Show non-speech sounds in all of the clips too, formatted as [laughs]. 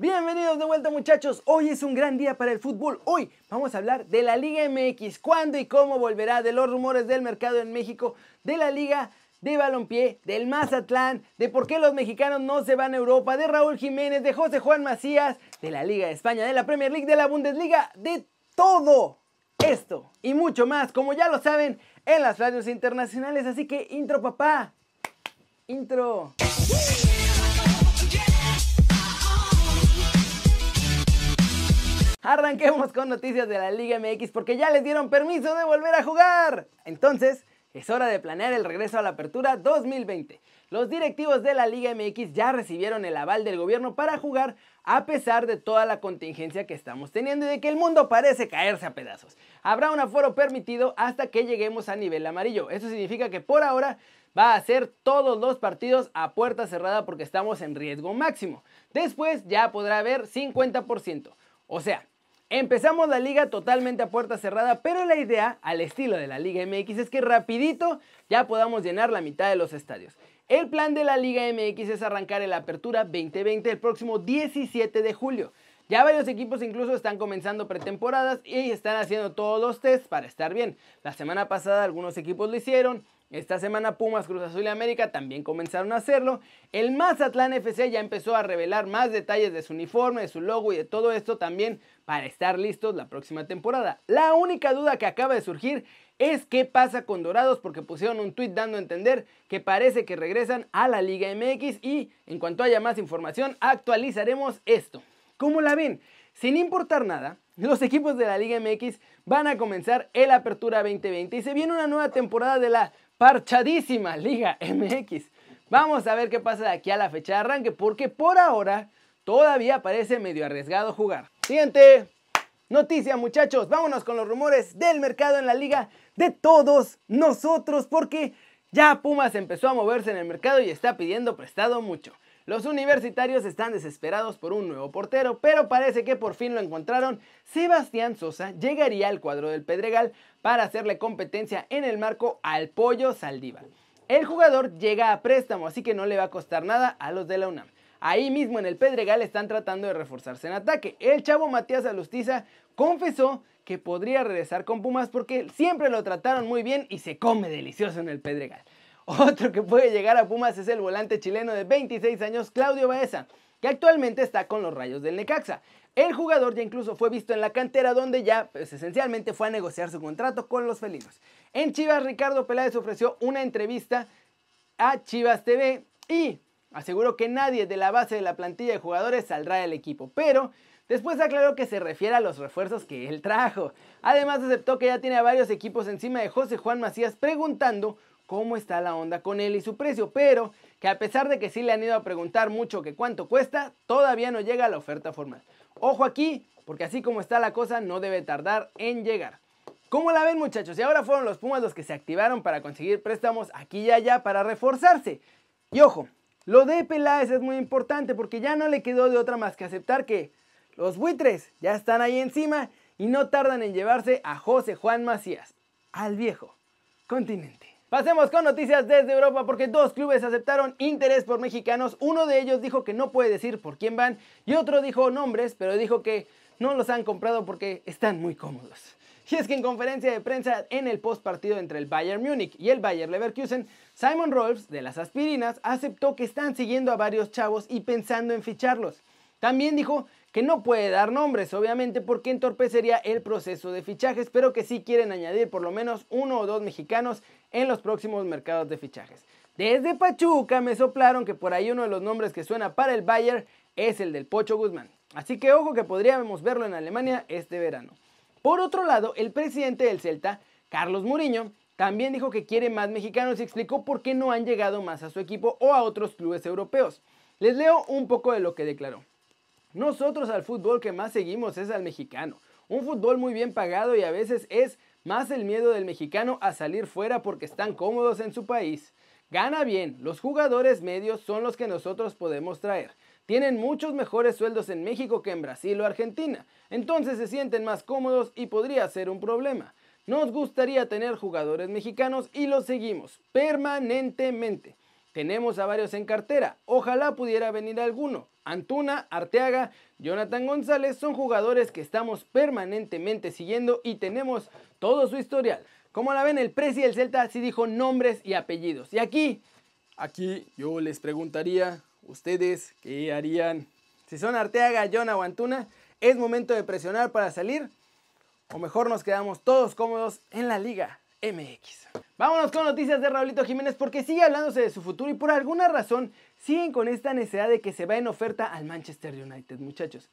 Bienvenidos de vuelta muchachos, hoy es un gran día para el fútbol, hoy vamos a hablar de la Liga MX, cuándo y cómo volverá, de los rumores del mercado en México, de la Liga de Balompié, del Mazatlán, de por qué los mexicanos no se van a Europa, de Raúl Jiménez, de José Juan Macías, de la Liga de España, de la Premier League, de la Bundesliga, de todo esto y mucho más, como ya lo saben, en las radios internacionales, así que intro papá, intro. Arranquemos con noticias de la Liga MX porque ya les dieron permiso de volver a jugar. Entonces, es hora de planear el regreso a la apertura 2020. Los directivos de la Liga MX ya recibieron el aval del gobierno para jugar a pesar de toda la contingencia que estamos teniendo y de que el mundo parece caerse a pedazos. Habrá un aforo permitido hasta que lleguemos a nivel amarillo. Eso significa que por ahora va a ser todos los partidos a puerta cerrada porque estamos en riesgo máximo. Después ya podrá haber 50%. O sea, Empezamos la liga totalmente a puerta cerrada, pero la idea, al estilo de la Liga MX, es que rapidito ya podamos llenar la mitad de los estadios. El plan de la Liga MX es arrancar el Apertura 2020 el próximo 17 de julio. Ya varios equipos incluso están comenzando pretemporadas y están haciendo todos los tests para estar bien. La semana pasada algunos equipos lo hicieron, esta semana Pumas, Cruz Azul y América también comenzaron a hacerlo. El Mazatlán FC ya empezó a revelar más detalles de su uniforme, de su logo y de todo esto también para estar listos la próxima temporada. La única duda que acaba de surgir es qué pasa con Dorados porque pusieron un tweet dando a entender que parece que regresan a la Liga MX y en cuanto haya más información actualizaremos esto. ¿Cómo la ven? Sin importar nada, los equipos de la Liga MX van a comenzar el Apertura 2020 y se viene una nueva temporada de la parchadísima Liga MX. Vamos a ver qué pasa de aquí a la fecha de arranque, porque por ahora todavía parece medio arriesgado jugar. Siguiente noticia, muchachos. Vámonos con los rumores del mercado en la liga de todos nosotros, porque ya Pumas empezó a moverse en el mercado y está pidiendo prestado mucho. Los universitarios están desesperados por un nuevo portero, pero parece que por fin lo encontraron. Sebastián Sosa llegaría al cuadro del Pedregal para hacerle competencia en el marco al Pollo Saldívar. El jugador llega a préstamo, así que no le va a costar nada a los de la UNAM. Ahí mismo en el Pedregal están tratando de reforzarse en ataque. El chavo Matías Alustiza confesó que podría regresar con Pumas porque siempre lo trataron muy bien y se come delicioso en el Pedregal. Otro que puede llegar a Pumas es el volante chileno de 26 años, Claudio Baeza, que actualmente está con los rayos del Necaxa. El jugador ya incluso fue visto en la cantera donde ya pues, esencialmente fue a negociar su contrato con los felinos. En Chivas, Ricardo Peláez ofreció una entrevista a Chivas TV y aseguró que nadie de la base de la plantilla de jugadores saldrá del equipo, pero Después aclaró que se refiere a los refuerzos que él trajo. Además aceptó que ya tiene a varios equipos encima de José Juan Macías preguntando cómo está la onda con él y su precio, pero que a pesar de que sí le han ido a preguntar mucho que cuánto cuesta, todavía no llega a la oferta formal. Ojo aquí, porque así como está la cosa no debe tardar en llegar. ¿Cómo la ven muchachos? Y ahora fueron los Pumas los que se activaron para conseguir préstamos aquí y allá para reforzarse. Y ojo, lo de Peláez es muy importante porque ya no le quedó de otra más que aceptar que los buitres ya están ahí encima y no tardan en llevarse a José Juan Macías, al viejo continente. Pasemos con noticias desde Europa porque dos clubes aceptaron interés por mexicanos. Uno de ellos dijo que no puede decir por quién van y otro dijo nombres, pero dijo que no los han comprado porque están muy cómodos. Y es que en conferencia de prensa en el post partido entre el Bayern Múnich y el Bayern Leverkusen, Simon Rolfs de las aspirinas aceptó que están siguiendo a varios chavos y pensando en ficharlos. También dijo que no puede dar nombres, obviamente porque entorpecería el proceso de fichajes, pero que sí quieren añadir por lo menos uno o dos mexicanos en los próximos mercados de fichajes. Desde Pachuca me soplaron que por ahí uno de los nombres que suena para el Bayern es el del Pocho Guzmán. Así que ojo que podríamos verlo en Alemania este verano. Por otro lado, el presidente del Celta, Carlos Muriño, también dijo que quiere más mexicanos y explicó por qué no han llegado más a su equipo o a otros clubes europeos. Les leo un poco de lo que declaró. Nosotros al fútbol que más seguimos es al mexicano. Un fútbol muy bien pagado y a veces es más el miedo del mexicano a salir fuera porque están cómodos en su país. Gana bien, los jugadores medios son los que nosotros podemos traer. Tienen muchos mejores sueldos en México que en Brasil o Argentina, entonces se sienten más cómodos y podría ser un problema. Nos gustaría tener jugadores mexicanos y los seguimos permanentemente. Tenemos a varios en cartera. Ojalá pudiera venir alguno. Antuna, Arteaga, Jonathan González son jugadores que estamos permanentemente siguiendo y tenemos todo su historial. Como la ven, el presi del Celta sí dijo nombres y apellidos. Y aquí, aquí yo les preguntaría, ¿ustedes qué harían? Si son Arteaga, Jonah o Antuna, ¿es momento de presionar para salir? ¿O mejor nos quedamos todos cómodos en la Liga MX? Vámonos con noticias de Raulito Jiménez porque sigue hablándose de su futuro y por alguna razón siguen con esta necesidad de que se va en oferta al Manchester United, muchachos.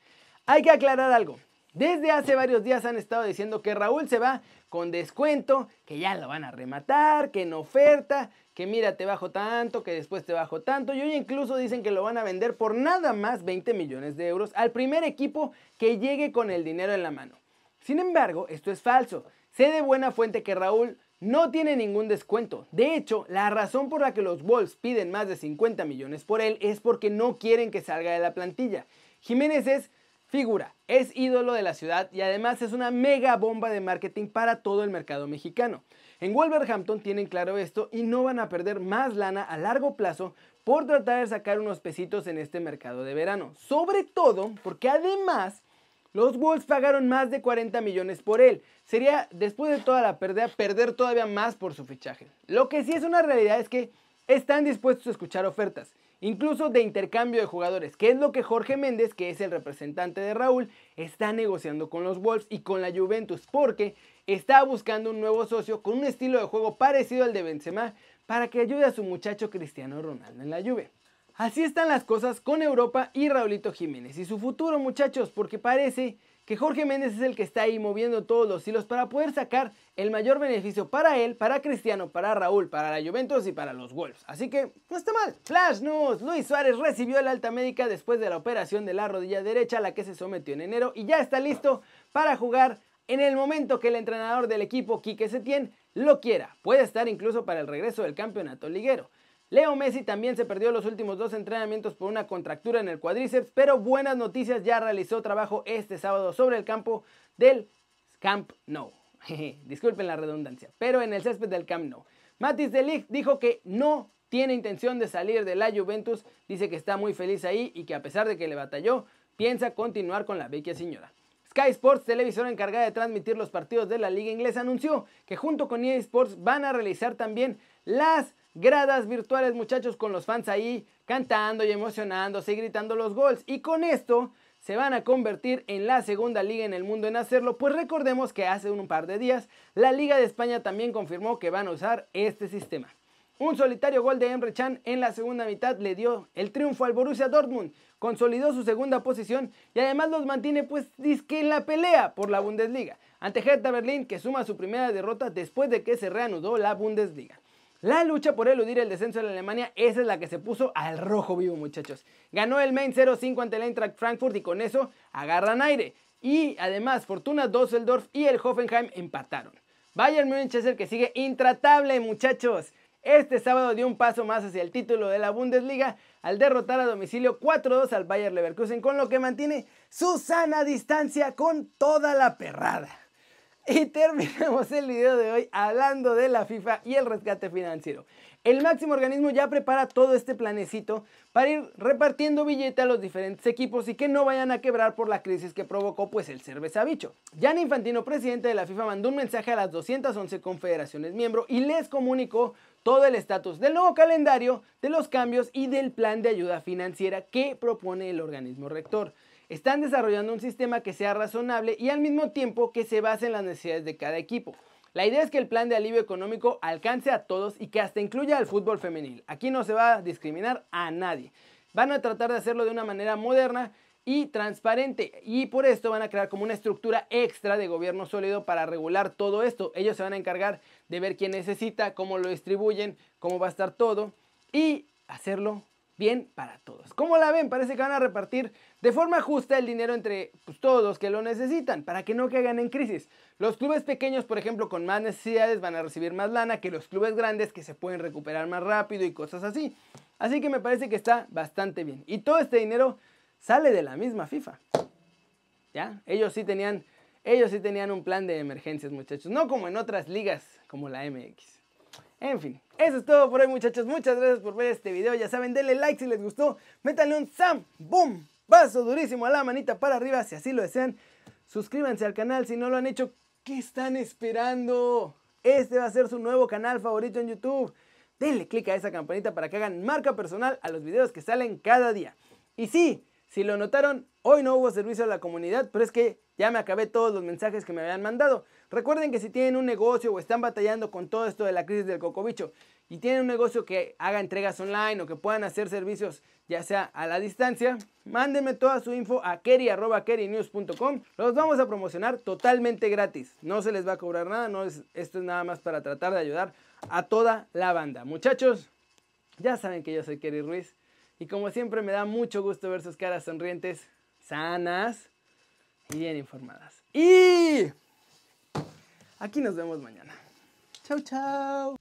Hay que aclarar algo. Desde hace varios días han estado diciendo que Raúl se va con descuento, que ya lo van a rematar, que en oferta, que mira te bajo tanto, que después te bajo tanto. Y hoy incluso dicen que lo van a vender por nada más 20 millones de euros al primer equipo que llegue con el dinero en la mano. Sin embargo, esto es falso. Sé de buena fuente que Raúl no tiene ningún descuento. De hecho, la razón por la que los Wolves piden más de 50 millones por él es porque no quieren que salga de la plantilla. Jiménez es figura, es ídolo de la ciudad y además es una mega bomba de marketing para todo el mercado mexicano. En Wolverhampton tienen claro esto y no van a perder más lana a largo plazo por tratar de sacar unos pesitos en este mercado de verano. Sobre todo porque además los Wolves pagaron más de 40 millones por él. Sería, después de toda la pérdida, perder todavía más por su fichaje. Lo que sí es una realidad es que están dispuestos a escuchar ofertas, incluso de intercambio de jugadores, que es lo que Jorge Méndez, que es el representante de Raúl, está negociando con los Wolves y con la Juventus, porque está buscando un nuevo socio con un estilo de juego parecido al de Benzema para que ayude a su muchacho Cristiano Ronaldo en la Juve. Así están las cosas con Europa y Raulito Jiménez y su futuro muchachos, porque parece que Jorge Méndez es el que está ahí moviendo todos los hilos para poder sacar el mayor beneficio para él, para Cristiano, para Raúl, para la Juventus y para los Wolves. Así que no está mal. Flash News, Luis Suárez recibió el alta médica después de la operación de la rodilla derecha a la que se sometió en enero y ya está listo para jugar en el momento que el entrenador del equipo, Quique Setién, lo quiera. Puede estar incluso para el regreso del campeonato liguero. Leo Messi también se perdió los últimos dos entrenamientos por una contractura en el cuádriceps, pero buenas noticias, ya realizó trabajo este sábado sobre el campo del Camp Nou. [laughs] Disculpen la redundancia, pero en el césped del Camp Nou. Matis de Ligt dijo que no tiene intención de salir de la Juventus, dice que está muy feliz ahí y que a pesar de que le batalló, piensa continuar con la vecchia señora. Sky Sports, televisora encargada de transmitir los partidos de la liga inglesa, anunció que junto con EA Sports van a realizar también las gradas virtuales, muchachos, con los fans ahí cantando y emocionándose y gritando los gols. Y con esto se van a convertir en la segunda liga en el mundo en hacerlo, pues recordemos que hace un par de días la Liga de España también confirmó que van a usar este sistema. Un solitario gol de Emre Can en la segunda mitad le dio el triunfo al Borussia Dortmund, consolidó su segunda posición y además los mantiene pues disque en la pelea por la Bundesliga, ante Hertha Berlín que suma su primera derrota después de que se reanudó la Bundesliga. La lucha por eludir el descenso de la Alemania, esa es la que se puso al rojo vivo, muchachos. Ganó el Main 0-5 ante el Eintracht Frankfurt y con eso agarran aire. Y además, Fortuna Düsseldorf y el Hoffenheim empataron. Bayern Múnich que sigue intratable, muchachos. Este sábado dio un paso más hacia el título de la Bundesliga al derrotar a domicilio 4-2 al Bayern Leverkusen, con lo que mantiene su sana distancia con toda la perrada. Y terminamos el video de hoy hablando de la FIFA y el rescate financiero. El máximo organismo ya prepara todo este planecito para ir repartiendo billete a los diferentes equipos y que no vayan a quebrar por la crisis que provocó pues el cerveza bicho. Gianni Infantino, presidente de la FIFA, mandó un mensaje a las 211 confederaciones miembro y les comunicó todo el estatus del nuevo calendario, de los cambios y del plan de ayuda financiera que propone el organismo rector. Están desarrollando un sistema que sea razonable y al mismo tiempo que se base en las necesidades de cada equipo. La idea es que el plan de alivio económico alcance a todos y que hasta incluya al fútbol femenil. Aquí no se va a discriminar a nadie. Van a tratar de hacerlo de una manera moderna y transparente y por esto van a crear como una estructura extra de gobierno sólido para regular todo esto. Ellos se van a encargar de ver quién necesita, cómo lo distribuyen, cómo va a estar todo y hacerlo bien para todos. ¿Cómo la ven? Parece que van a repartir de forma justa el dinero entre pues, todos los que lo necesitan para que no caigan en crisis. Los clubes pequeños, por ejemplo, con más necesidades van a recibir más lana que los clubes grandes que se pueden recuperar más rápido y cosas así. Así que me parece que está bastante bien. Y todo este dinero sale de la misma FIFA. ¿Ya? Ellos sí tenían ellos sí tenían un plan de emergencias, muchachos, no como en otras ligas como la MX. En fin, eso es todo por hoy muchachos. Muchas gracias por ver este video. Ya saben, denle like si les gustó. Métanle un Sam, boom, vaso durísimo a la manita para arriba si así lo desean. Suscríbanse al canal si no lo han hecho. ¿Qué están esperando? Este va a ser su nuevo canal favorito en YouTube. Denle click a esa campanita para que hagan marca personal a los videos que salen cada día. Y sí, si lo notaron, hoy no hubo servicio a la comunidad, pero es que ya me acabé todos los mensajes que me habían mandado. Recuerden que si tienen un negocio o están batallando con todo esto de la crisis del cocobicho y tienen un negocio que haga entregas online o que puedan hacer servicios ya sea a la distancia, mándenme toda su info a keri.kerinews.com. Los vamos a promocionar totalmente gratis. No se les va a cobrar nada, no es, esto es nada más para tratar de ayudar a toda la banda. Muchachos, ya saben que yo soy Keri Ruiz y como siempre me da mucho gusto ver sus caras sonrientes, sanas y bien informadas. Y aquí nos vemos mañana. Chau, chau.